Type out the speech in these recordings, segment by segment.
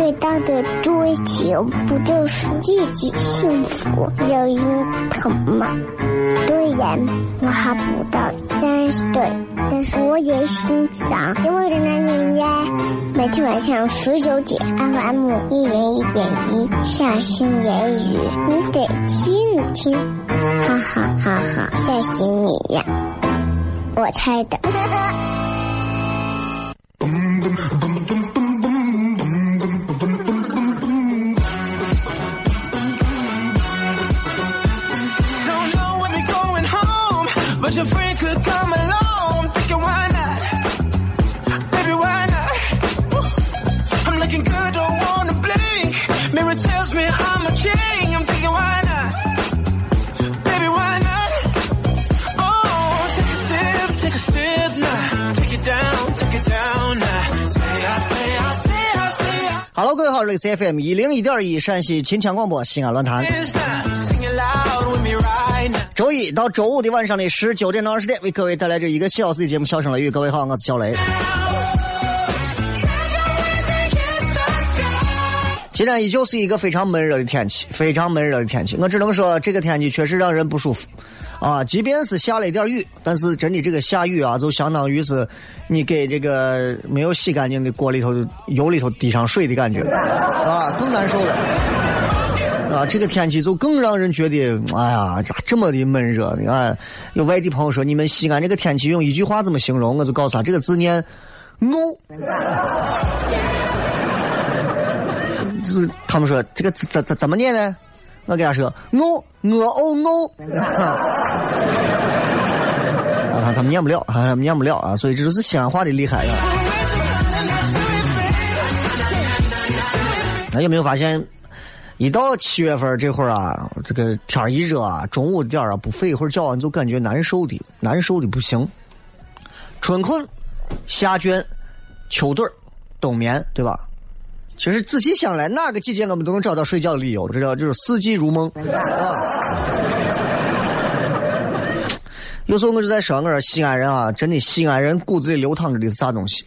最大的追求不就是自己幸福、有人疼吗？虽然我还不到三十岁，但是我也心脏因为的男人呀。每天晚上十九点，FM 一人一点一，下心言语，你得听听，哈哈哈哈，吓死你呀！我猜的。Hello，各位好，这里是 FM 一零一点一陕西秦腔广播西安论坛。周一到周五的晚上的十九点到二十点，为各位带来这一个小时的节目《笑声雷雨》。各位好，我是小雷。今天依旧是一个非常闷热的天气，非常闷热的天气。我只能说，这个天气确实让人不舒服。啊，即便是下了一点雨，但是真的这个下雨啊，就相当于是你给这个没有洗干净的锅里头油里头滴上水的感觉，啊，更难受了。啊，这个天气就更让人觉得，哎呀，咋这么的闷热？呢？啊，有外地朋友说，你们西安这个天气用一句话怎么形容？我就告诉他，这个字念“怒”。就是他们说这个怎怎怎么念呢？我给他说，我我哦我，啊，他们念不了，啊，他们念不了啊，所以这就是西安话的厉害啊。那有没有发现，一到七月份这会儿啊，这个天一热啊，中午点啊，不睡一会儿觉，你就感觉难受的，难受的不行。春困、夏倦、秋盹、冬眠，对吧？其实仔细想来，哪个季节我们都能找到睡觉的理由，这叫就是四季如梦啊。有时候我就在说，我说西安人啊，真的西安人骨子里流淌着的是啥东西？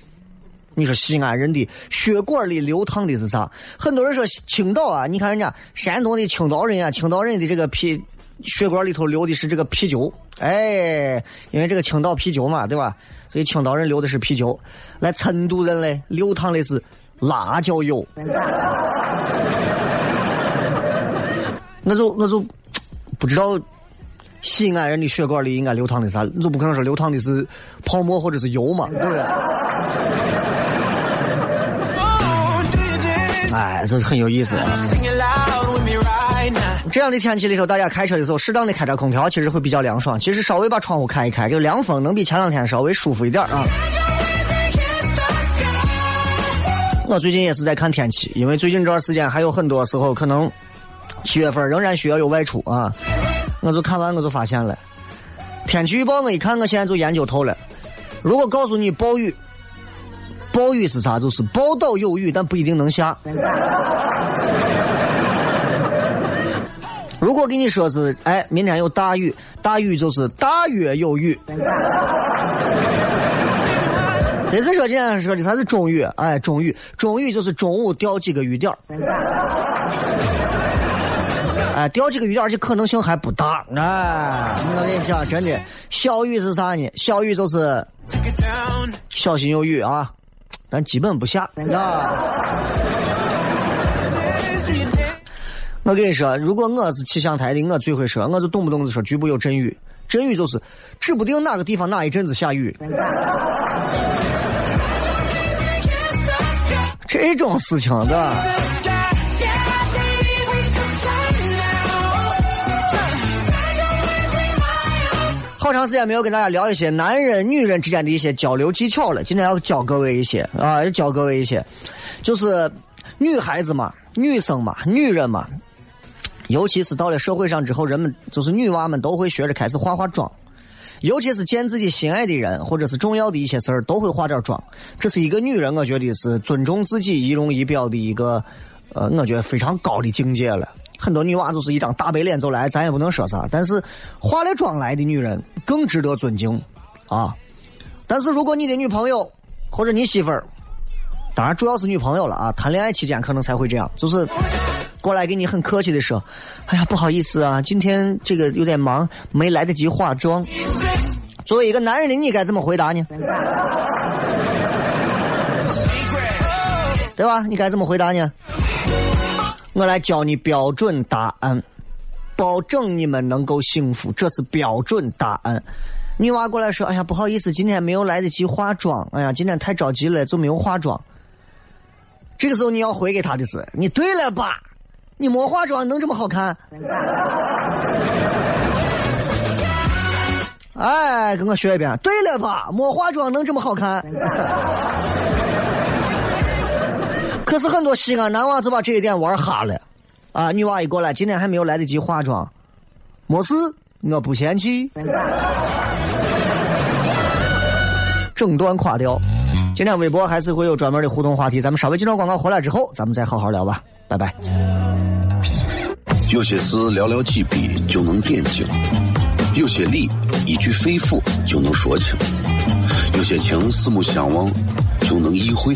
你说西安人的血管里流淌的是啥？很多人说青岛啊，你看人家山东的青岛人啊，青岛人的这个啤血管里头流的是这个啤酒，哎，因为这个青岛啤酒嘛，对吧？所以青岛人流的是啤酒。来，成都人嘞，流淌的是。辣椒油，那就那就不知道西安人的血管里应该流淌的啥，就不可能说流淌的是泡沫或者是油嘛，对不对？哎，这很有意思。这样的天气里头，大家开车的时候适当的开点空调，其实会比较凉爽。其实稍微把窗户开一开，这个凉风能比前两天稍微舒服一点啊。我最近也是在看天气，因为最近这段时间还有很多时候可能七月份仍然需要有外出啊。我就看完我就发现了，天气预报我一看，我现在就研究透了。如果告诉你暴雨，暴雨是啥？就是报道有雨，但不一定能下。如果给你说是，哎，明天有大雨，大雨就是大约有雨。这次说今天说的它是中雨，哎，中雨，中雨就是中午掉几个雨点哎，掉几个雨点这可能性还不大，哎，我跟你讲，真的，小雨是啥呢？小雨就是小心有雨啊，咱基本不下。啊我跟你说如果我是气象台的我最会说我就动不动就说局部有阵雨。阵雨就是指不定哪个地方哪一阵子下雨这种事情的好长时间没有跟大家聊一些男人、女人之间的一些交流技巧了，今天要教各位一些啊，要教各位一些，就是女孩子嘛、女生嘛、女人嘛，尤其是到了社会上之后，人们就是女娃们都会学着开始化化妆，尤其是见自己心爱的人或者是重要的一些事儿，都会化点妆。这是一个女人，我觉得是尊重自己仪容仪表的一个，呃，我觉得非常高的境界了。很多女娃就是一张大白脸走来，咱也不能说啥。但是化了妆来的女人更值得尊敬，啊！但是如果你的女朋友或者你媳妇儿，当然主要是女朋友了啊，谈恋爱期间可能才会这样，就是 过来给你很客气的说：“哎呀，不好意思啊，今天这个有点忙，没来得及化妆。”作为一个男人的你该怎么回答呢？对吧？你该怎么回答呢？我来教你标准答案，保证你们能够幸福。这是标准答案。女娃过来说：“哎呀，不好意思，今天没有来得及化妆。哎呀，今天太着急了，就没有化妆。”这个时候你要回给她的是：“你对了吧？你没化妆能这么好看？” 哎，跟我学一遍。对了吧？没化妆能这么好看？可是很多西安男娃就把这一点玩哈了，啊，女娃一过来，今天还没有来得及化妆，没事，我不嫌弃，整段垮掉。今天微博还是会有专门的互动话题，咱们稍微进段广告回来之后，咱们再好好聊吧，拜拜。有些事寥寥几笔就能点睛，有些理一句肺腑就能说清，有些情四目相望就能意会。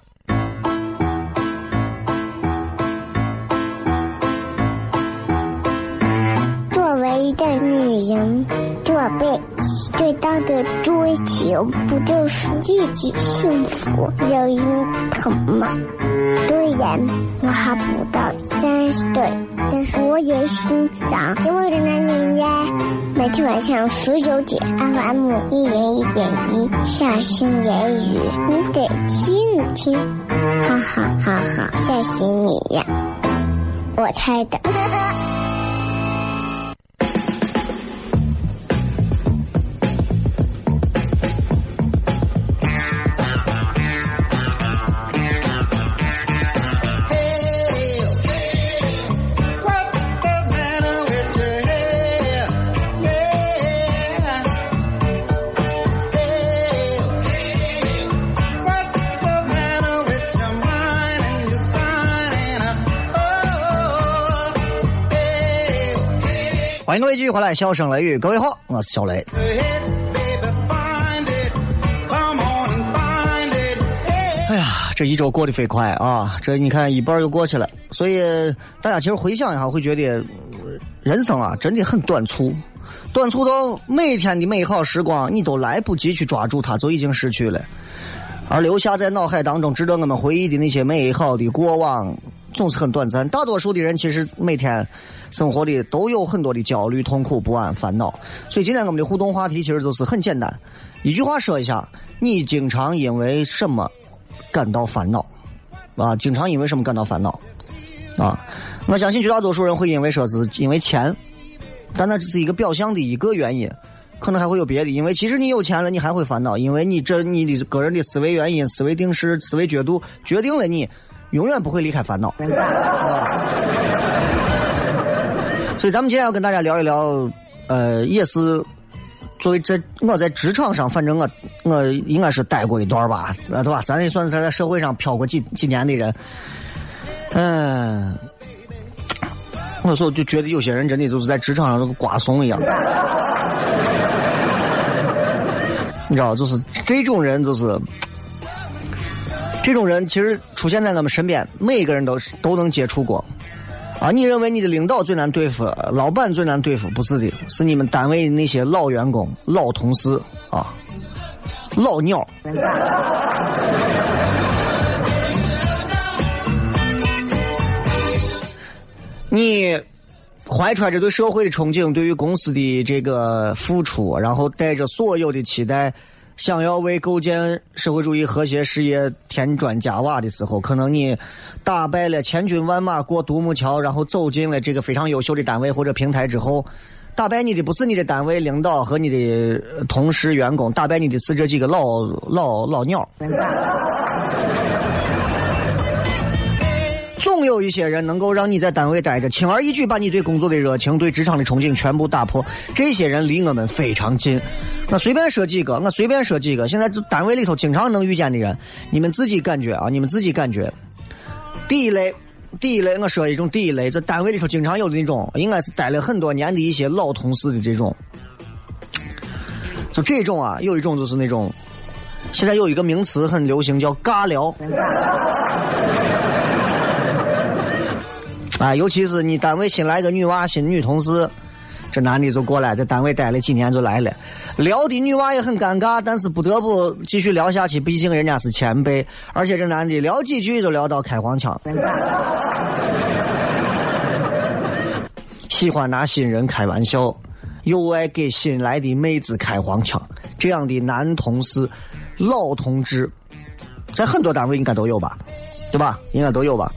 一个女人，做辈子最大的追求，不就是自己幸福、有人疼吗？虽然我还不到三十岁，但是我也心脏因为的男人呀。每天晚上十九点，FM 一零一点一，下心言语，你得听听，哈哈哈哈，吓死你呀！我猜的。欢迎各位继续回来，笑声雷雨，各位好，我是小雷。哎呀，这一周过得飞快啊！这你看一半又过去了，所以大家其实回想一下，会觉得人生啊真的很短促，短促到每天的美好时光你都来不及去抓住它，就已经失去了。而留下在脑海当中值得我们回忆的那些美好的过往，总是很短暂。大多数的人其实每天生活里都有很多的焦虑、痛苦、不安、烦恼。所以今天我们的互动话题其实就是很简单，一句话说一下：你经常因为什么感到烦恼？啊，经常因为什么感到烦恼？啊，我相信绝大多数人会因为说是因为钱，但那只是一个表象的一个原因。可能还会有别的，因为其实你有钱了，你还会烦恼，因为你这你的个人的思维原因、思维定式、思维角度决定了你永远不会离开烦恼。所以咱们今天要跟大家聊一聊，呃，也是作为这我在职场上，反正我我应该是待过一段吧，呃对吧？咱也算是在社会上漂过几几年的人，嗯。我说，就觉得有些人真的就是在职场上跟瓜怂一样。你知道，就是这种人，就是这种人其实出现在咱们身边，每一个人都是都能接触过。啊，你认为你的领导最难对付，老板最难对付？不是的，是你们单位那些老员工、老同事啊，老鸟。你怀揣着对社会的憧憬，对于公司的这个付出，然后带着所有的期待。想要为构建社会主义和谐事业添砖加瓦的时候，可能你打败了千军万马过独木桥，然后走进了这个非常优秀的单位或者平台之后，打败你的不是你的单位领导和你的同事员工，打败你的是这几个老老老鸟。总有一些人能够让你在单位待着，轻而易举把你对工作的热情、对职场的憧憬全部打破。这些人离我们非常近。我随便说几个，我随便说几个。现在单位里头经常能遇见的人，你们自己感觉啊，你们自己感觉。第一类，第一类，我说一种第一类，在单位里头经常有的那种，应该是待了很多年的一些老同事的这种。就这种啊，有一种就是那种，现在有一个名词很流行，叫尬聊。啊，尤其是你单位新来个女娃、新女同事，这男的就过来，在单位待了几年就来了，聊的女娃也很尴尬，但是不得不继续聊下去，毕竟人家是前辈，而且这男的聊几句就聊到开黄腔，喜欢拿新人开玩笑，又爱给新来的妹子开黄腔，这样的男同事、老同志，在很多单位应该都有吧，对吧？应该都有吧。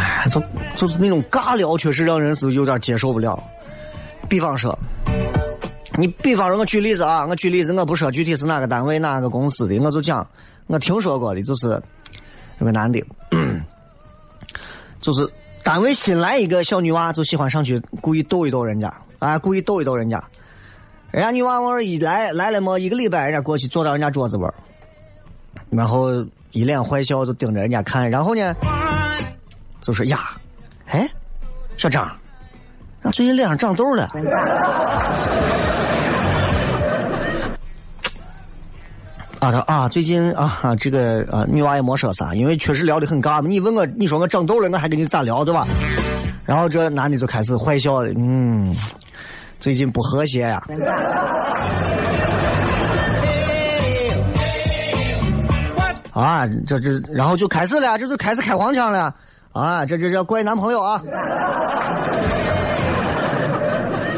哎，就就是那种尬聊，确实让人是有点接受不了。比方说，你比方说，我举例子啊，我举例子，我不说具体是哪个单位、哪个公司的，我就讲我听说过的，就是有个男的，就是单位新来一个小女娃，就喜欢上去故意逗一逗人家，啊，故意逗一逗人家。人家女娃往这一来，来了么一个礼拜，人家过去坐到人家桌子边然后一脸坏笑，就盯着人家看，然后呢？就说呀，哎，小张，啊，最近脸上长痘了。啊，他啊，最近啊，这个啊，女娃也没说啥，因为确实聊的很尬嘛。你问我，你说我长痘了，我还跟你咋聊，对吧？然后这男的就开始坏笑了，嗯，最近不和谐呀。啊，这这，然后就开始了，这就开始开黄腔了。啊，这这这怪男朋友啊！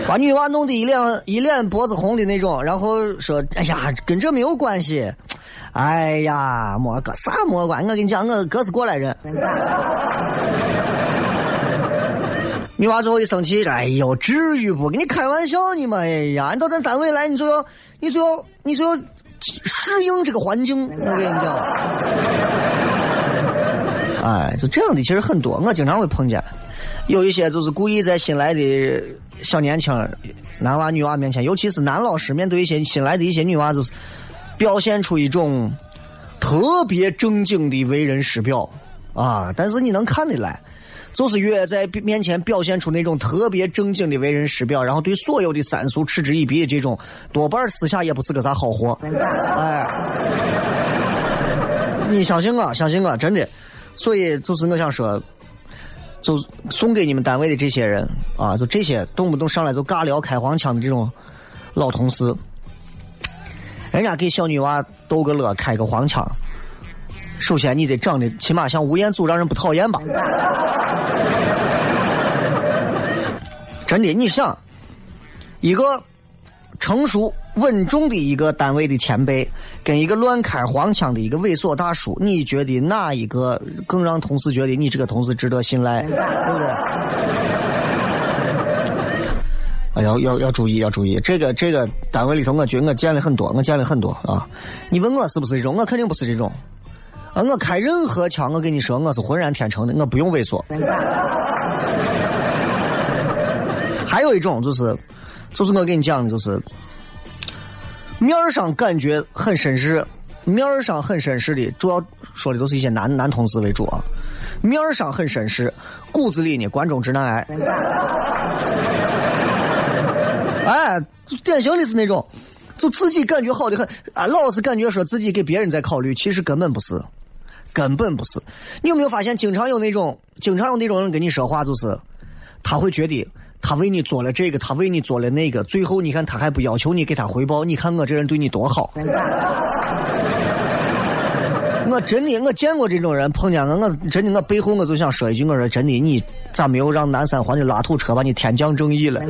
把女娃弄得一脸一脸脖子红的那种，然后说：“哎呀，跟这没有关系。”哎呀，没个啥没关，我跟你讲，我哥是过来人。女娃最后一生气，哎呦，至于不？跟你开玩笑呢嘛！哎呀，你到咱单位来，你就要，你就要，你就要适应这个环境。我跟你讲。哎，就这样的其实很多，我经常会碰见，有一些就是故意在新来的小年轻男娃女娃面前，尤其是男老师面对一些新来的一些女娃，就是表现出一种特别正经的为人师表啊，但是你能看得来，就是越在面前表现出那种特别正经的为人师表，然后对所有的三俗嗤之以鼻的这种，多半私下也不是个啥好货。哎，你相信我，相信我，真的。所以，就是我想说，就送给你们单位的这些人啊，就这些动不动上来就尬聊、开黄腔的这种老同事，人家给小女娃逗个乐、开个黄腔，首先你得长得起码像吴彦祖，让人不讨厌吧？真的，你想一个。成熟稳重的一个单位的前辈，跟一个乱开黄腔的一个猥琐大叔，你觉得哪一个更让同事觉得你这个同事值得信赖？对不对？哎，要要要注意，要注意，这个这个单位里头，我觉得我见了很多，我见了很多啊。你问我是不是这种？我肯定不是这种。啊，我开任何枪，我跟你说，我是浑然天成的，我不用猥琐。还有一种就是。就是我跟你讲的，就是面儿上感觉很绅士，面儿上很绅士的，主要说的都是一些男男同事为主啊。面儿上很绅士，骨子里呢关中直男癌。哎，典型的是那种，就自己感觉好的很啊，老是感觉说自己给别人在考虑，其实根本不是根本不是。你有没有发现，经常有那种，经常有那种人跟你说话，就是他会觉得他为你做了这个，他为你做了那个，最后你看他还不要求你给他回报，你看我这人对你多好。我真的，我见过这种人，碰见我，我真的，我背后我就想说一句，我说真的，你咋没有让南三环的拉土车把你天降正义了？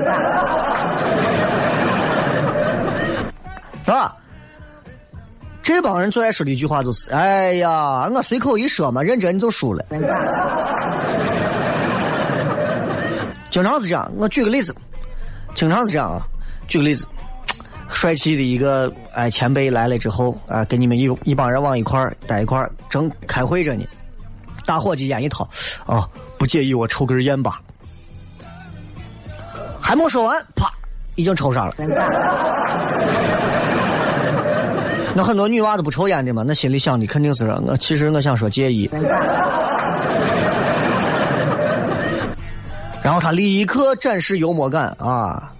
是吧？这帮人最爱说的一句话就是：“哎呀，我随口一说嘛，认真你就输了。”经常是这样。我举个例子，经常是这样啊。举个例子，帅气的一个哎前辈来了之后啊，跟你们一一帮人往一块儿待一块儿，正开会着呢。打火机烟一掏，啊，不介意我抽根烟吧？还没说完，啪，已经抽上了。那很多女娃子不抽烟的嘛，那心里想的肯定是我。其实我想说介意。然后他立刻展示幽默感啊，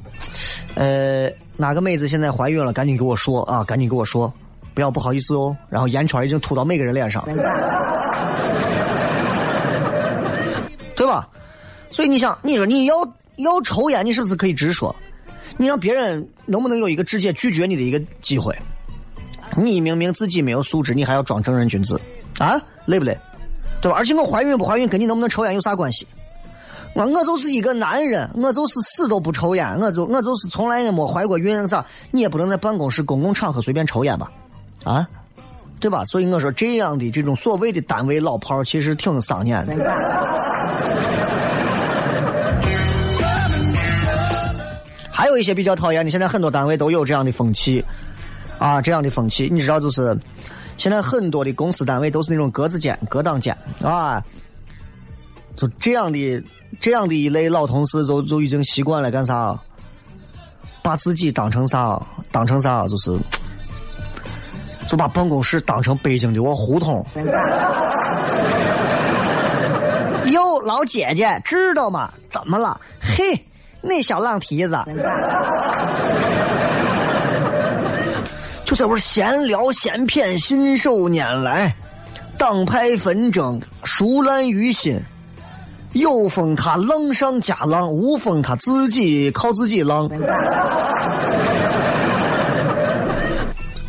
呃，哪个妹子现在怀孕了？赶紧给我说啊，赶紧给我说，不要不好意思哦。然后烟圈已经吐到每个人脸上，对吧？所以你想，你说你要要抽烟，你是不是可以直说？你让别人能不能有一个直接拒绝你的一个机会？你明明自己没有素质，你还要装正人君子，啊，累不累？对吧？而且我怀孕不怀孕跟你能不能抽烟有啥关系？我我就是一个男人，我就是死都不抽烟，我就我就是从来也没怀过孕，咋？你也不能在办公室、公共场合随便抽烟吧？啊，对吧？所以我说这样的这种所谓的单位老炮其实挺伤眼的。还有一些比较讨厌的，现在很多单位都有这样的风气。啊，这样的风气，你知道，就是现在很多的公司单位都是那种格子间、隔档间啊，就这样的这样的一类老同事，就就已经习惯了干啥？把自己当成啥？当成啥？就是就把办公室当成北京的我胡同。哟，老姐姐，知道吗？怎么了？嘿，那小浪蹄子。就在我闲聊闲谝，信手拈来，党派纷争熟烂于心，有风他浪上加浪，无风他自己靠自己浪。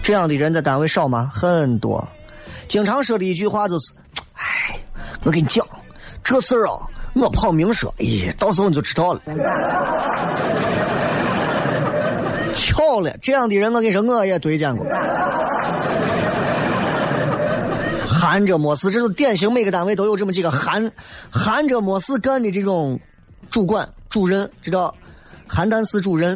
这样的人在单位少吗？很多，经常说的一句话就是：“哎，我跟你讲，这事儿啊，我跑明说，咦，到时候你就知道了。”巧了，这样的人我跟你说，我也对见过。含着没事，这种典型，每个单位都有这么几个含含着没事干的这种主管、主任，知道？邯郸市主任。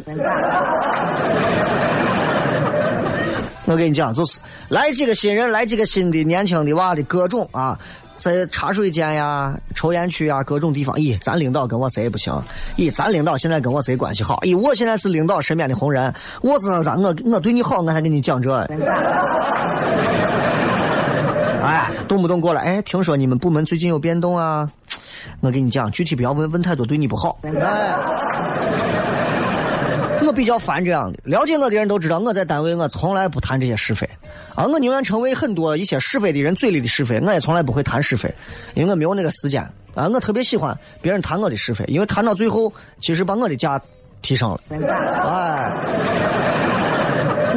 我跟你讲，就是来几个新人，来几个新的年轻的娃的各种啊。在茶水间呀、抽烟区呀，各种地方，咦，咱领导跟我谁也不行？咦，咱领导现在跟我谁关系好？咦，我现在是领导身边的红人，我是那啥，我我对你好，我还跟你讲这。哎，动不动过来，哎，听说你们部门最近有变动啊？我跟你讲，具体不要问，问太多对你不好。哎我比较烦这样的，了解我的人都知道，我在单位我从来不谈这些是非，啊，我宁愿成为很多一些是非的人嘴里的是非，我也从来不会谈是非，因为我没有那个时间啊。我特别喜欢别人谈我的是非，因为谈到最后，其实把我的价提升了。哎，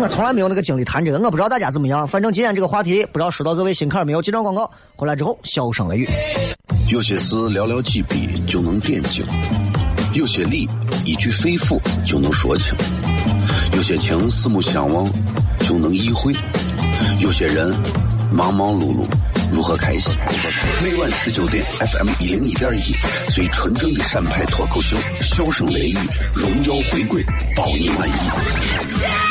我从来没有那个精力谈这个，我不知道大家怎么样。反正今天这个话题，不知道说到各位心坎没有？几张广告回来之后，笑声雷雨。有些事寥寥几笔就能点睛。有些理一句肺腑就能说清，有些情四目相望就能意会，有些人忙忙碌碌如何开心？每晚十九点，FM 一零一点一，最纯正的陕派脱口秀，笑声雷雨，荣耀回归，保你满意。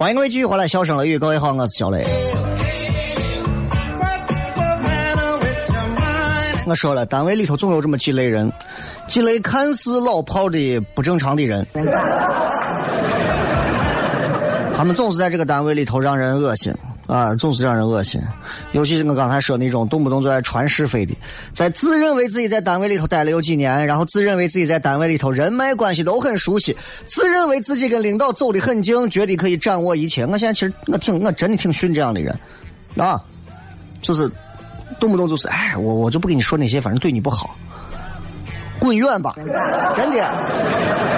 欢迎各位继续回来，笑声雷雨，各位好，我是小雷。我说了，单位里头总有这么几类人，几类看似老炮的不正常的人，他们总是在这个单位里头让人恶心啊，总是让人恶心。尤其是我刚才说那种动不动就在传是非的，在自认为自己在单位里头待了有几年，然后自认为自己在单位里头人脉关系都很熟悉，自认为自己跟领导走得很近，觉得可以掌握一切。我现在其实我挺我真的挺训这样的人，啊，就是动不动就是哎，我我就不跟你说那些，反正对你不好，滚远吧！真的，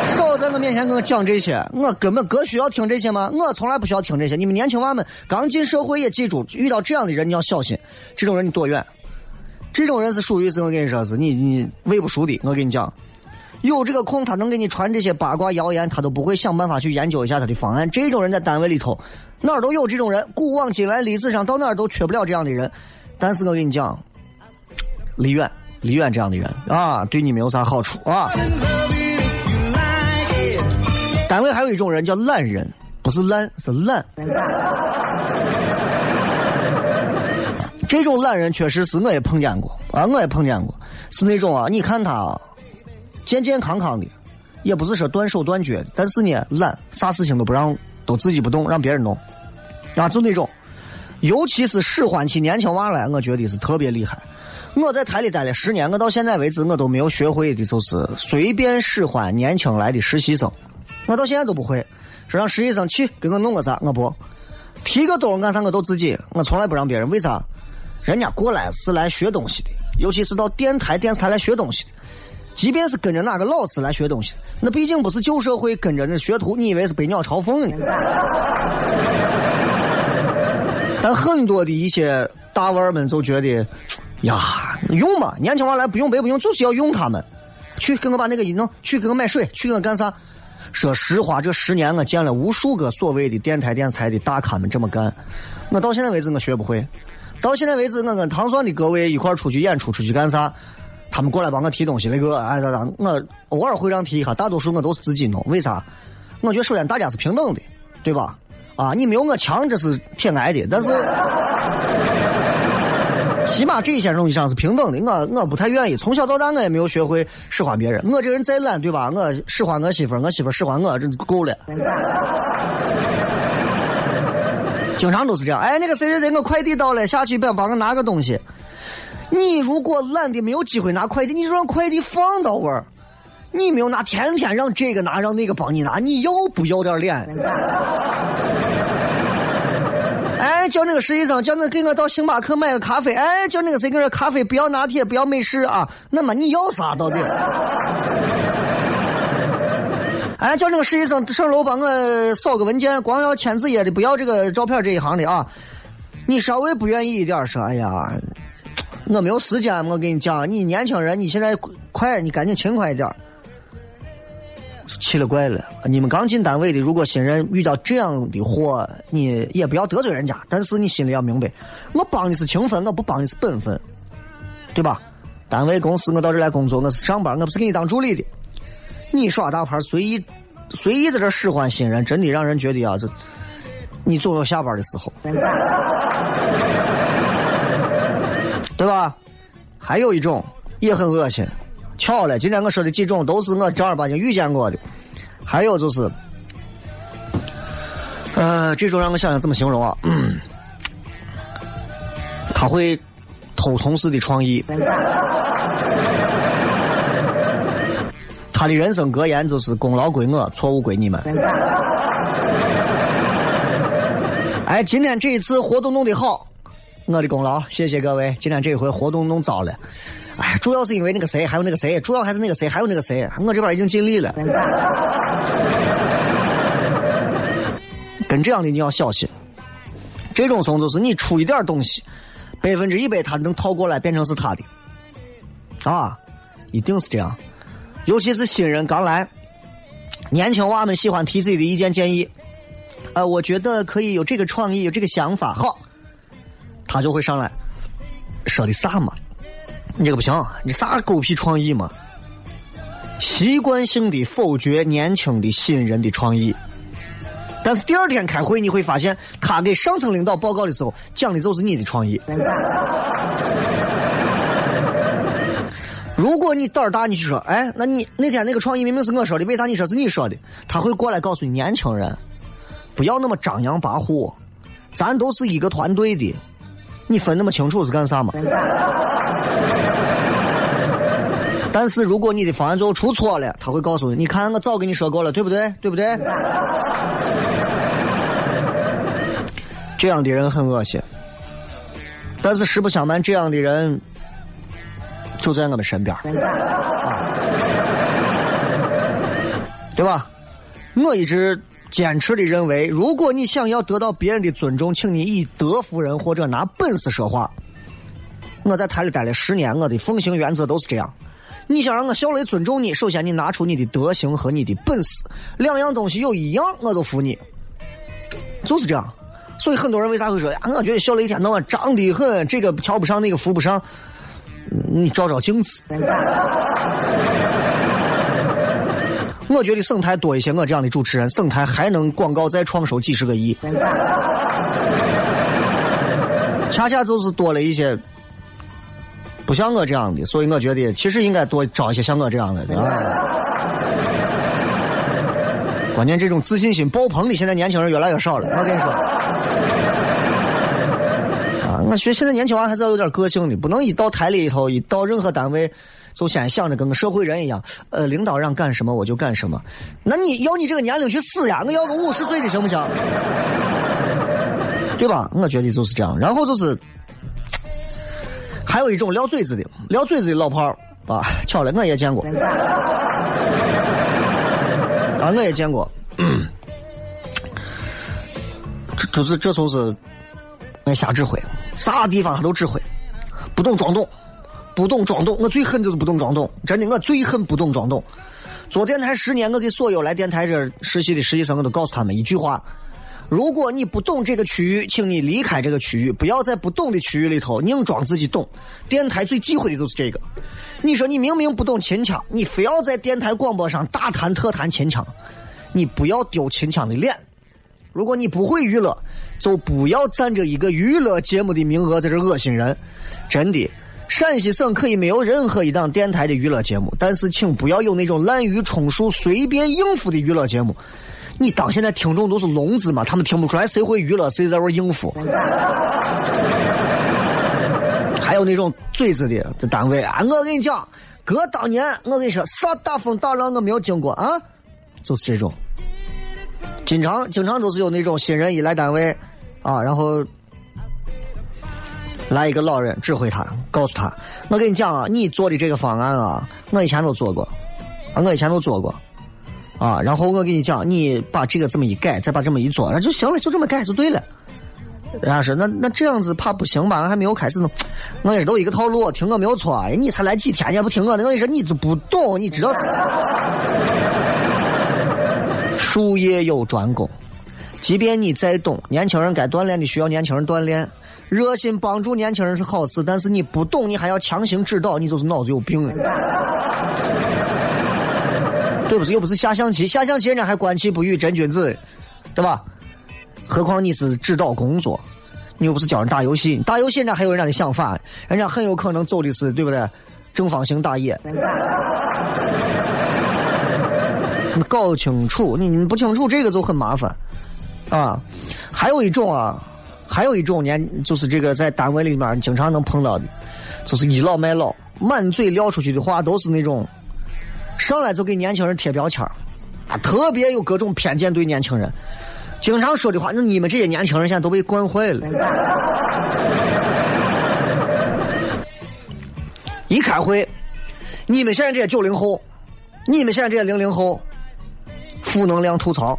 少在我面前跟我讲这些，我根本哥需要听这些吗？我从来不需要听这些。你们年轻娃们刚进社会也记住，遇到这样的人你要小心，这种人你躲远。这种人是属于是我跟你说是你你喂不熟的。我跟你讲，有这个空他能给你传这些八卦谣言，他都不会想办法去研究一下他的方案。这种人在单位里头哪儿都有这种人，古往今来历史上到哪儿都缺不了这样的人。但是我跟你讲，离远。离远这样的人啊，对你没有啥好处啊。单位还有一种人叫懒人，不是懒是懒。这种懒人确实是我也碰见过啊，我也碰见过，是那种啊，你看他啊健健康康的，也不是说断手断脚的，但是呢懒，啥事情都不让，都自己不动，让别人弄，啊，就那种，尤其是使唤起年轻娃来，我觉得是特别厉害。我在台里待了十年，我到现在为止我都没有学会的，就是随便使唤年轻来的实习生，我到现在都不会。说让实习生去给我弄个啥，我不提个兜干啥我都自己，我从来不让别人。为啥？人家过来是来学东西的，尤其是到电台、电视台来学东西的。即便是跟着哪个老师来学东西，那毕竟不是旧社会跟着那学徒，你以为是百鸟朝凤呢？但很多的一些大腕们。就觉得。呀，用嘛，年轻娃来不用白不用，就是要用他们。去给我把那个一弄，去给我买水，去给我干啥？说实话，这十年我见了无数个所谓的电台电视台的大咖们这么干，我到现在为止我学不会。到现在为止，我跟唐蒜的各位一块出去演出，出去干啥？他们过来帮我提东西，那个哎咋咋，我偶尔会让提一下，大多数我都是自己弄。为啥？我觉得首先大家是平等的，对吧？啊，你没有我强，这是挺挨的，但是。起码这一些东西上是平等的，我我不太愿意。从小到大我也没有学会使唤别人。我这人再懒，对吧？我使唤我媳妇，我媳妇使唤我，这够了。经常都是这样。哎，那个谁谁谁，我快递到了，下去帮帮我拿个东西。你如果懒的没有机会拿快递，你就让快递放到位儿。你没有拿，天天让这个拿，让那个帮你拿，你要不要点脸？哎，叫那个实习生，叫那给我到星巴克买个咖啡。哎，叫那个谁给我咖啡，不要拿铁，不要美式啊。那么你要啥到底？哎，叫那个实习生上楼帮我扫个文件，光要签字页的，不要这个照片这一行的啊。你稍微不愿意一点说，哎呀，我没有时间，我跟你讲，你年轻人，你现在快，你赶紧勤快一点。奇了怪了！你们刚进单位的，如果新人遇到这样的货，你也不要得罪人家，但是你心里要明白，我帮你是情分，我不帮你是本分，对吧？单位公司我到这来工作，我是上班，我不是给你当助理的。你耍大牌，随意随意在这使唤新人，真的让人觉得啊，这你总有下班的时候，对吧？还有一种也很恶心。巧了，今天我说的几种都是我正儿八经遇见过的，还有就是，呃，这种让我想想怎么形容啊？他会偷同事的创意，他的人生格言就是“功劳归我，错误归你们”。哎，今天这一次活动弄得好，我的功劳，谢谢各位。今天这一回活动弄糟了，哎，主要是因为那个谁，还有那个谁，主要还是那个谁，还有那个谁，我这边已经尽力了。跟这样的你要小心，这种怂就是你出一点东西，百分之一百他能套过来变成是他的，啊，一定是这样。尤其是新人刚来，年轻娃们喜欢提自己的意见建议。呃，我觉得可以有这个创意，有这个想法，好，他就会上来说的啥嘛？你这个不行，你啥狗屁创意嘛？习惯性的否决年轻的新人的创意，但是第二天开会你会发现，他给上层领导报告的时候讲的就是你的创意。如果你胆儿大，你去说，哎，那你那天那个创意明明是我说的，为啥你说是你说的？他会过来告诉你，年轻人。不要那么张扬跋扈，咱都是一个团队的，你分那么清楚是干啥嘛？但是如果你的方案最后出错了，他会告诉你，你看我早跟你说过了，对不对？对不对？这样的人很恶心，但是实不相瞒，这样的人就在我们身边，对吧？我一直。坚持的认为，如果你想要得到别人的尊重，请你以德服人或者拿本事说话。我在台里待了十年，我的奉行原则都是这样。你想让我小雷尊重你，首先你拿出你的德行和你的本事，两样东西有一样我都服你，就是这样。所以很多人为啥会说呀？我觉得小雷一天到晚张的很，这个瞧不上，那个扶不上。你照照镜子。我觉得省台多一些我这样的主持人，省台还能广告再创收几十个亿。恰恰就是多了一些不像我这样的，所以我觉得其实应该多招一些像我这样的。关键这种自信心爆棚的，现在年轻人越来越少了。我跟你说，啊，我觉得现在年轻娃还是要有点个性的，不能一到台里头，一到任何单位。就先想着跟个社会人一样，呃，领导让干什么我就干什么。那你要你这个年龄去死呀？我要个五十岁的行不行？对吧？我觉得就是这样。然后就是，还有一种撂嘴子的，撂嘴子的老炮儿啊，巧了，我也见过。啊，我也见过。这就是这就是爱瞎指挥，啥地方他都指挥，不懂装懂。不懂装懂，我最恨就是不懂装懂。真的，我最恨不懂装懂。做电台十年，我给所有来电台这实习的实习生，我都告诉他们一句话：如果你不懂这个区域，请你离开这个区域，不要在不懂的区域里头硬装自己懂。电台最忌讳的就是这个。你说你明明不懂秦腔，你非要在电台广播上大谈特谈秦腔，你不要丢秦腔的脸。如果你不会娱乐，就不要占着一个娱乐节目的名额在这恶心人。真的。陕西省可以没有任何一档电台的娱乐节目，但是请不要有那种滥竽充数、随便应付的娱乐节目。你当现在听众都是聋子嘛？他们听不出来谁会娱乐，谁在玩应付。还有那种嘴子的在单位啊，我跟你讲，哥当年我跟你说啥大风大浪我没有经过啊，就是这种。经常经常都是有那种新人一来单位啊，然后。来一个老人指挥他，告诉他：“我跟你讲啊，你做的这个方案啊，我以前都做过，啊，我以前都做过，啊，然后我跟你讲，你把这个这么一改，再把这么一做，那就行了，就这么改就对了。”人家说：“那那这样子怕不行吧？还没有开始呢。”我也是都一个套路，听我没有错。你才来几天，你还不听我的？我跟你说，你就不懂，你知道？术业有专攻，即便你再懂，年轻人该锻炼的需要年轻人锻炼。热心帮助年轻人是好事，但是你不懂，你还要强行指导，你就是脑子有病。对不是？又不是下象棋，下象棋人家还观棋不语，真君子，对吧？何况你是指导工作，你又不是教人打游戏，打游戏人家还有人家的想法，人家很有可能走的是对不对？正方形打野。你搞清楚，你不清楚这个就很麻烦啊。还有一种啊。还有一种年，就是这个在单位里面经常能碰到的，就是倚老卖老，满嘴撂出去的话都是那种，上来就给年轻人贴标签啊，特别有各种偏见对年轻人。经常说的话，那你们这些年轻人现在都被惯坏了。一开会，你们现在这些九零后，你们现在这些零零后，负能量吐槽，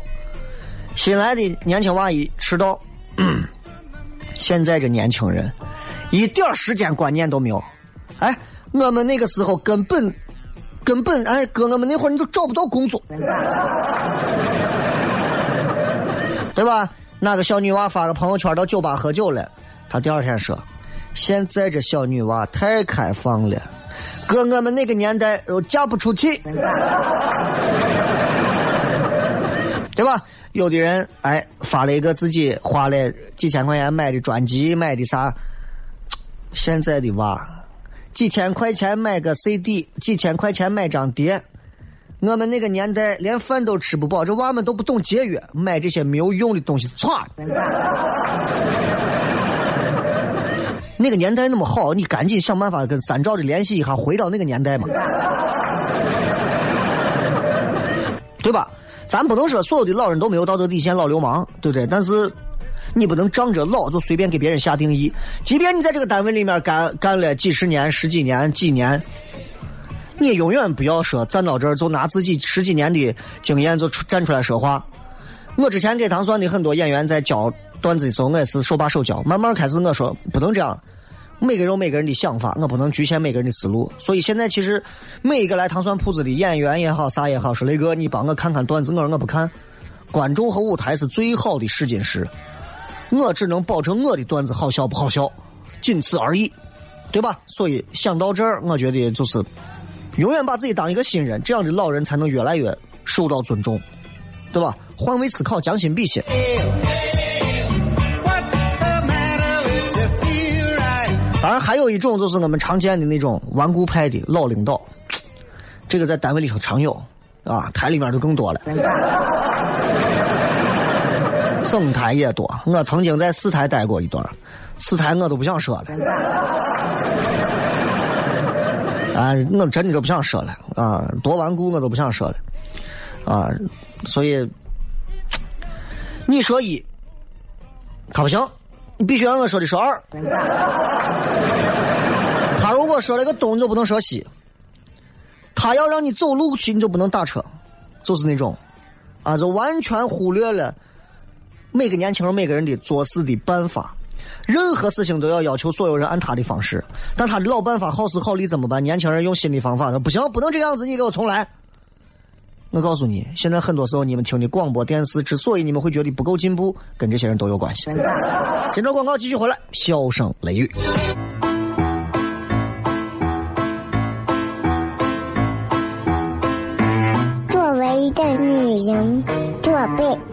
新来的年轻娃一迟到，现在这年轻人一点时间观念都没有。哎，我们那个时候根本根本哎，哥我们那会儿你都找不到工作。对吧？那个小女娃发个朋友圈到酒吧喝酒了，她第二天说：“现在这小女娃太开放了，搁我们那个年代都嫁不出去，对吧？”有的人哎发了一个自己花了几千块钱买的专辑，买的啥？现在的娃几千块钱买个 CD，几千块钱买张碟。我们那个年代连饭都吃不饱，这娃们都不懂节约，买这些没有用的东西，歘。那个年代那么好，你赶紧想办法跟三兆的联系一下，回到那个年代嘛，对吧？咱不能说所有的老人都没有道德底线，老流氓，对不对？但是你不能仗着老就随便给别人下定义，即便你在这个单位里面干干了几十年、十几年、几年。你永远不要说站到这儿就拿自己十几年的经验就站出来说话。我之前给唐算的很多演员在教段子的时候，我也是手把手教。慢慢开始我说不能这样，每个人有每个人的想法，我不能局限每个人的思路。所以现在其实每一个来唐算铺子的演员也好，啥也好，说雷哥你帮我看看段子，我说我不看。观众和舞台是最好的试金石，我只能保证我的段子好笑不好笑，仅此而已，对吧？所以想到这儿，我觉得就是。永远把自己当一个新人，这样的老人才能越来越受到尊重，对吧？换位思考，将心比心。还有一种就是我们常见的那种顽固派的老领导，这个在单位里头常有，啊，台里面就更多了。省台也多，我曾经在四台待过一段，四台我都不想说了。啊，我真的都不想说了啊！多顽固，我都不想说了啊！所以 你说一，可不行，你必须按我说的说二。他如果说了个东，你就不能说西。他要让你走路去，你就不能打车，就是那种啊，就完全忽略了每个年轻人每个人的做事的办法。任何事情都要要求所有人按他的方式，但他的老办法好时好利怎么办？年轻人用新的方法，不行，不能这样子，你给我重来。我告诉你，现在很多时候你们听的广播电视，之所以你们会觉得不够进步，跟这些人都有关系。接着广告继续回来，笑声雷雨。作为一个女人，做背。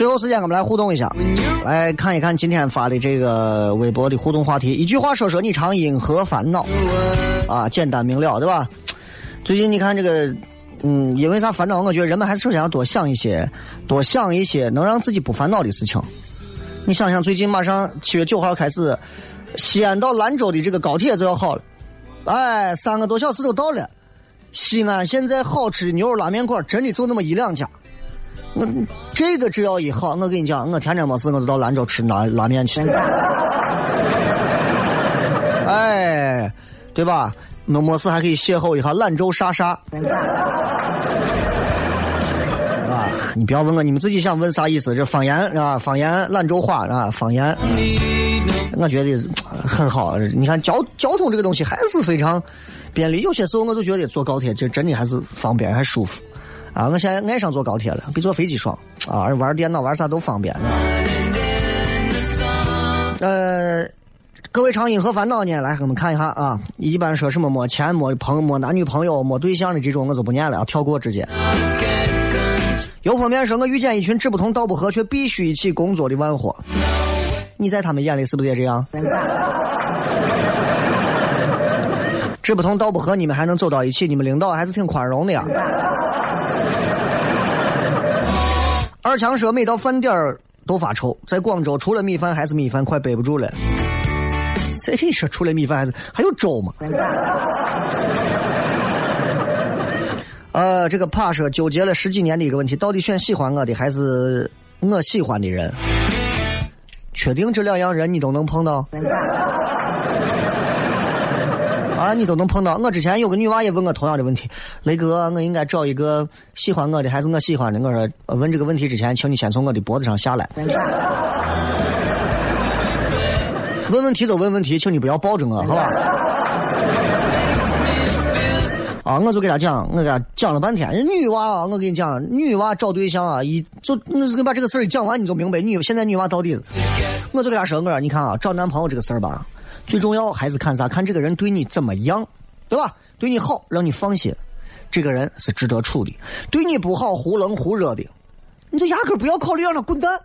最后时间，我们来互动一下，来看一看今天发的这个微博的互动话题。一句话说说你常因何烦恼？啊，简单明了，对吧？最近你看这个，嗯，因为啥烦恼？我觉得人们还是首先要多想一些，多想一些能让自己不烦恼的事情。你想想，最近马上七月九号开始，西安到兰州的这个高铁就要好了，哎，三个多小时都到了。西安现在好吃的牛肉拉面馆真的就那么一两家。我这个只要一好，我跟你讲，我天天没事我就到兰州吃拉拉面去。哎，对吧？没没事还可以邂逅一下兰州莎莎。你不要问我，你们自己想问啥意思？这方言啊，方言兰州话啊，方言，我觉得很好。你看交交通这个东西还是非常便利，有些时候我就觉得坐高铁这真的还是方便还舒服啊！我现在爱上坐高铁了，比坐飞机爽啊！玩电脑玩啥都方便。呃，各位唱因何烦恼呢？来，我们看一下啊。一般说什么没钱、没朋、没男女朋友、没对象的这种，我就不念了，跳过直接。有方面说，我遇见一群志不同道不合却必须一起工作的万货。你在他们眼里是不是也这样？志不同道不合，你们还能走到一起？你们领导还是挺宽容的呀。二强说，每到饭点儿都发愁，在广州除了米饭还是米饭，快背不住了。谁说除了米饭还是还有粥吗？呃，这个怕说纠结了十几年的一个问题，到底选喜欢我的还是我喜欢的人？确定这两样人你都能碰到？啊，你都能碰到。我之前有个女娃也问我同样的问题，雷哥，我应该找一个喜欢我的还是我喜欢的？我说，问这个问题之前，请你先从我的脖子上下来。问问题就问问题，请你不要抱着我，好吧？啊，我就给他讲，我给他讲了半天。女娃啊，我跟你讲，女娃找对象啊，一就我把这个事儿讲完，你就明白女现在女娃到底。我就给他说，我说你看啊，找男朋友这个事儿吧。最重要还是看啥？看这个人对你怎么样，对吧？对你好，让你放心，这个人是值得处的；对你不好，忽冷忽热的，你就压根不要考虑，让他滚蛋。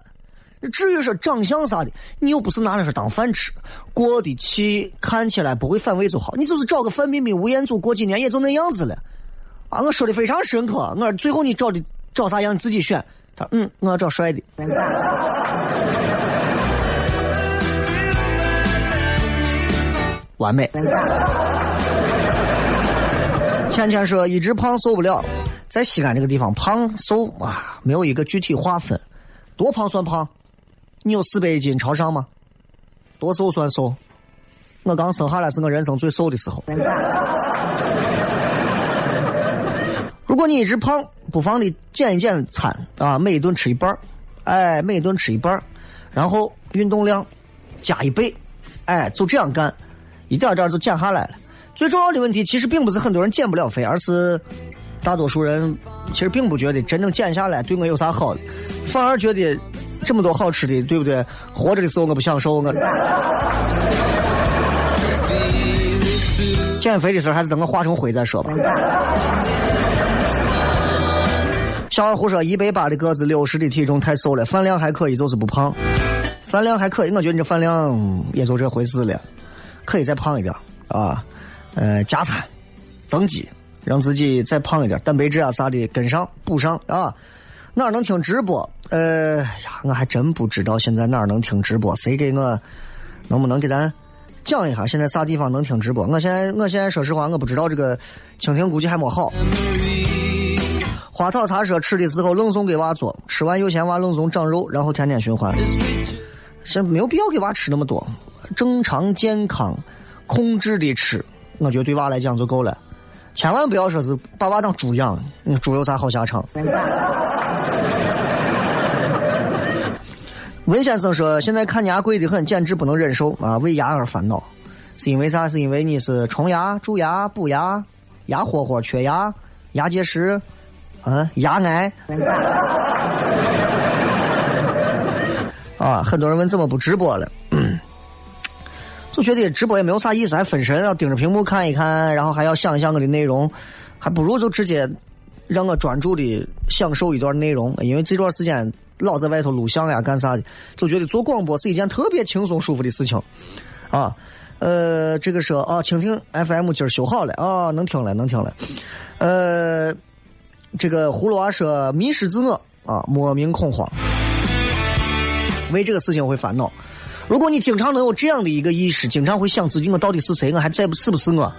至于说长相啥的，你又不是拿着是当饭吃，过得去，看起来不会反胃就好。你就是找个范冰冰、吴彦祖，过几年也就那样子了。啊，我说的非常深刻。我说最后你找的找啥样，你自己选。他嗯，我要找帅的。完美。倩倩说一直胖瘦不了，在西安这个地方胖瘦啊没有一个具体划分，多胖算胖？你有四百斤朝上吗？多瘦算瘦？我刚生下来是我人生最瘦的时候。如果你一直胖，不妨的减一减餐啊，每一顿吃一半哎，每一顿吃一半然后运动量加一倍，哎，就这样干。一点点就减下来了。最重要的问题其实并不是很多人减不了肥，而是大多数人其实并不觉得真正减下来对我有啥好的，反而觉得这么多好吃的，对不对？活着的时候我不享受，我 减肥的事还是等我化成灰再说吧。小二胡说：一百八的个子，六十的体重太瘦了，饭量还可以，就是不胖。饭量还可以，我觉得你这饭量也就这回事了。可以再胖一点啊，呃，加餐增肌，让自己再胖一点，蛋白质啊啥的跟上补上啊。哪儿能听直播？呃呀，我还真不知道现在哪儿能听直播。谁给我？能不能给咱讲一下？现在啥地方能听直播？我现在我现在说实话，我不知道这个蜻蜓估计还没好。花草茶说吃的时候冷怂给娃做，吃完又嫌娃冷怂长肉，然后天天循环。是没有必要给娃吃那么多。正常健康控制的吃，我觉得对娃来讲就够了。千万不要说是把娃当猪养，猪有啥好下场？文先生说：“现在看牙贵的很，简直不能忍受啊！为牙而烦恼，是因为啥？是因为你是虫牙、蛀牙、补牙、牙豁豁、缺牙、牙结石，啊，牙癌。”啊，很多人问怎么不直播了？就觉得直播也没有啥意思，还分神要盯着屏幕看一看，然后还要想一想我的内容，还不如就直接让我专注的享受一段内容。因为这段时间老在外头录像呀，干啥的，就觉得做广播是一件特别轻松舒服的事情。啊，呃，这个说啊，蜻蜓 FM 今儿修好了啊，能听了，能听了。呃，这个葫芦娃说迷失自我啊，莫名恐慌，为这个事情会烦恼。如果你经常能有这样的一个意识，经常会想自己我到底是谁，我还在不是不是我？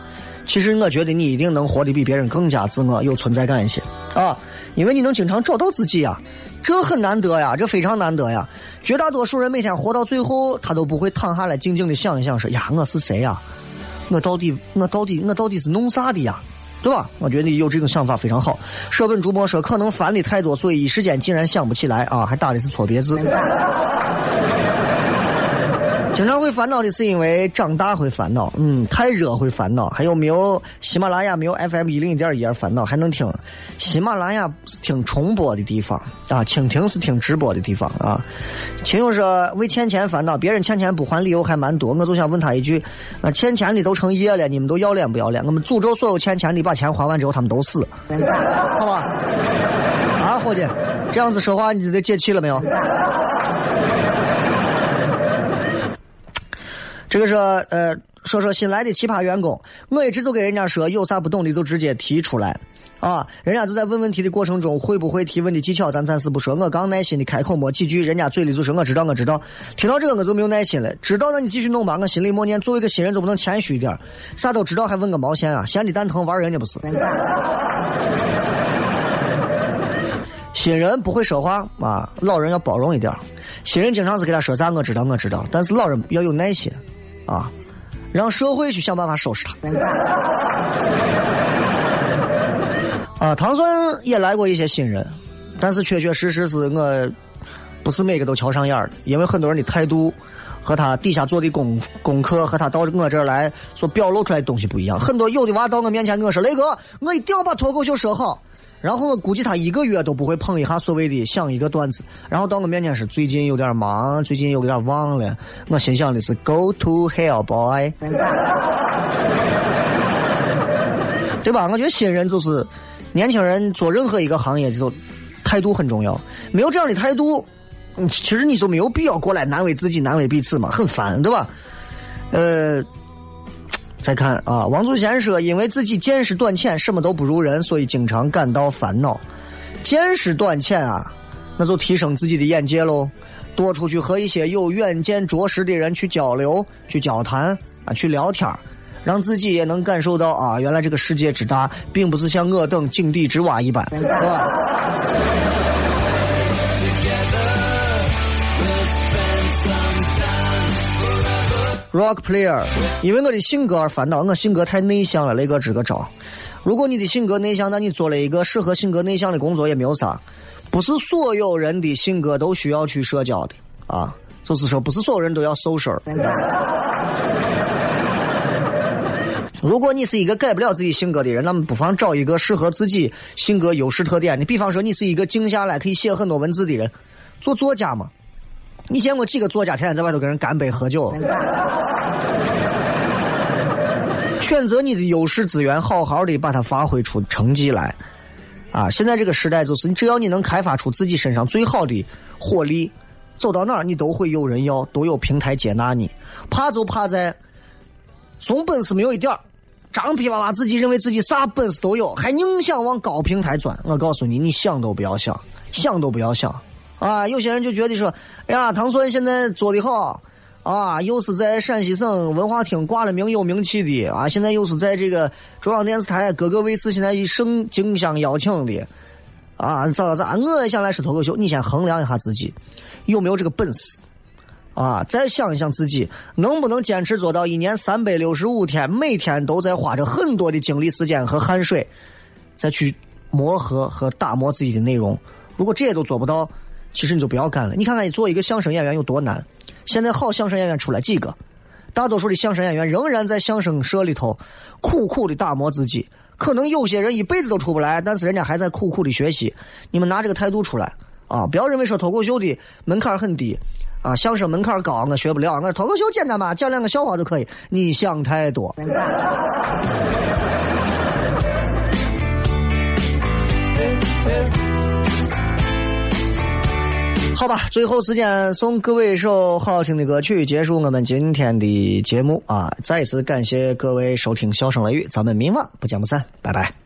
其实我觉得你一定能活得比别人更加自我、有存在感一些啊！因为你能经常找到自己呀，这很难得呀，这非常难得呀。绝大多数人每天活到最后，他都不会躺下来静静的想一想，说呀，我是谁呀？我到底我到底我到底是弄啥的呀？对吧？我觉得你有这种想法非常好。舍本逐末说可能烦的太多，所以一时间竟然想不起来啊，还打的是错别字。经常会烦恼的是因为长大会烦恼，嗯，太热会烦恼，还有没有喜马拉雅没有 FM 一零一点一而烦恼，还能听喜马拉雅是听重播的地方啊，蜻蜓是听直播的地方啊。秦勇说为欠钱烦恼，别人欠钱不还理由还蛮多，我就想问他一句：啊，欠钱的都成爷了，你们都要脸不要脸？我们诅咒所有欠钱的把钱还完之后他们都死，好吧？啊，伙计，这样子说话你得解气了没有？这个是呃，说说新来的奇葩员工，我一直就给人家说，有啥不懂的就直接提出来，啊，人家就在问问题的过程中，会不会提问的技巧咱暂时不说，我刚耐心的开口没几句，人家嘴里就说我知道我知道，听到这个我就没有耐心了，知道那你继续弄吧，我心里默念，作为一个新人就不能谦虚一点，啥都知道还问个毛线啊，闲的蛋疼玩人家不是。新人不会说话啊，老人要包容一点，新人经常是给他说啥我知道我知道，但是老人要有耐心。啊，让社会去想办法收拾他。啊，唐孙也来过一些新人，但是确确实实是我，不是每个都瞧上眼的，因为很多人的态度和他底下做的功功课和他到我这儿来所表露出来的东西不一样。很多有的娃到我面前跟我说：“雷哥，我一定要把脱口秀说好。”然后我估计他一个月都不会碰一下所谓的想一个段子，然后到我面前是最近有点忙，最近有点忘了。我心想的是 Go to hell, boy，对吧？我觉得新人就是年轻人做任何一个行业就态度很重要，没有这样的态度，其实你就没有必要过来难为自己、难为彼此嘛，很烦，对吧？呃。再看啊，王祖贤说：“因为自己见识短浅，什么都不如人，所以经常感到烦恼。见识短浅啊，那就提升自己的眼界喽，多出去和一些有远见卓识的人去交流、去交谈啊，去聊天让自己也能感受到啊，原来这个世界之大，并不是像我等井底之蛙一般，是吧？” Rock player，因为我的性格而烦恼。我性格太内向了，雷哥支个招。如果你的性格内向，那你做了一个适合性格内向的工作也没有啥。不是所有人的性格都需要去社交的啊，就是说不是所有人都要 social。如果你是一个改不了自己性格的人，那么不妨找一个适合自己性格优势特点的。比方说，你是一个静下来可以写很多文字的人，做作家嘛。你见过几个作家天天在外头跟人干杯喝酒？选择你的优势资源，好好的把它发挥出成绩来。啊，现在这个时代就是，只要你能开发出自己身上最好的火力，走到哪儿你都会有人要，都有平台接纳你。怕就怕在怂本事没有一点儿，张皮娃娃自己认为自己啥本事都有，还硬想往高平台钻。我告诉你，你想都不要想，想都不要想。啊，有些人就觉得说，哎呀，唐孙现在做的好，啊，又是在陕西省文化厅挂了名有名气的，啊，现在又是在这个中央电视台各个卫视现在一声竞相邀请的，啊，咋咋咋？我也想来说脱口秀，你先衡量一下自己有没有这个本事，啊，再想一想自己能不能坚持做到一年三百六十五天，每天都在花着很多的精力、时间和汗水，再去磨合和打磨自己的内容。如果这些都做不到，其实你就不要干了。你看看，你做一个相声演员有多难。现在好相声演员出来几个？大多数的相声演员仍然在相声社里头苦苦的打磨自己。可能有些人一辈子都出不来，但是人家还在苦苦的学习。你们拿这个态度出来啊！不要认为说脱口秀的门槛很低啊，相声门槛高，我学不了。我脱口秀简单嘛，讲两个笑话就可以。你想太多。好吧，最后时间送各位一首好听的歌曲，结束我们今天的节目啊！再次感谢各位收听《笑声雷雨》，咱们明晚不见不散，拜拜。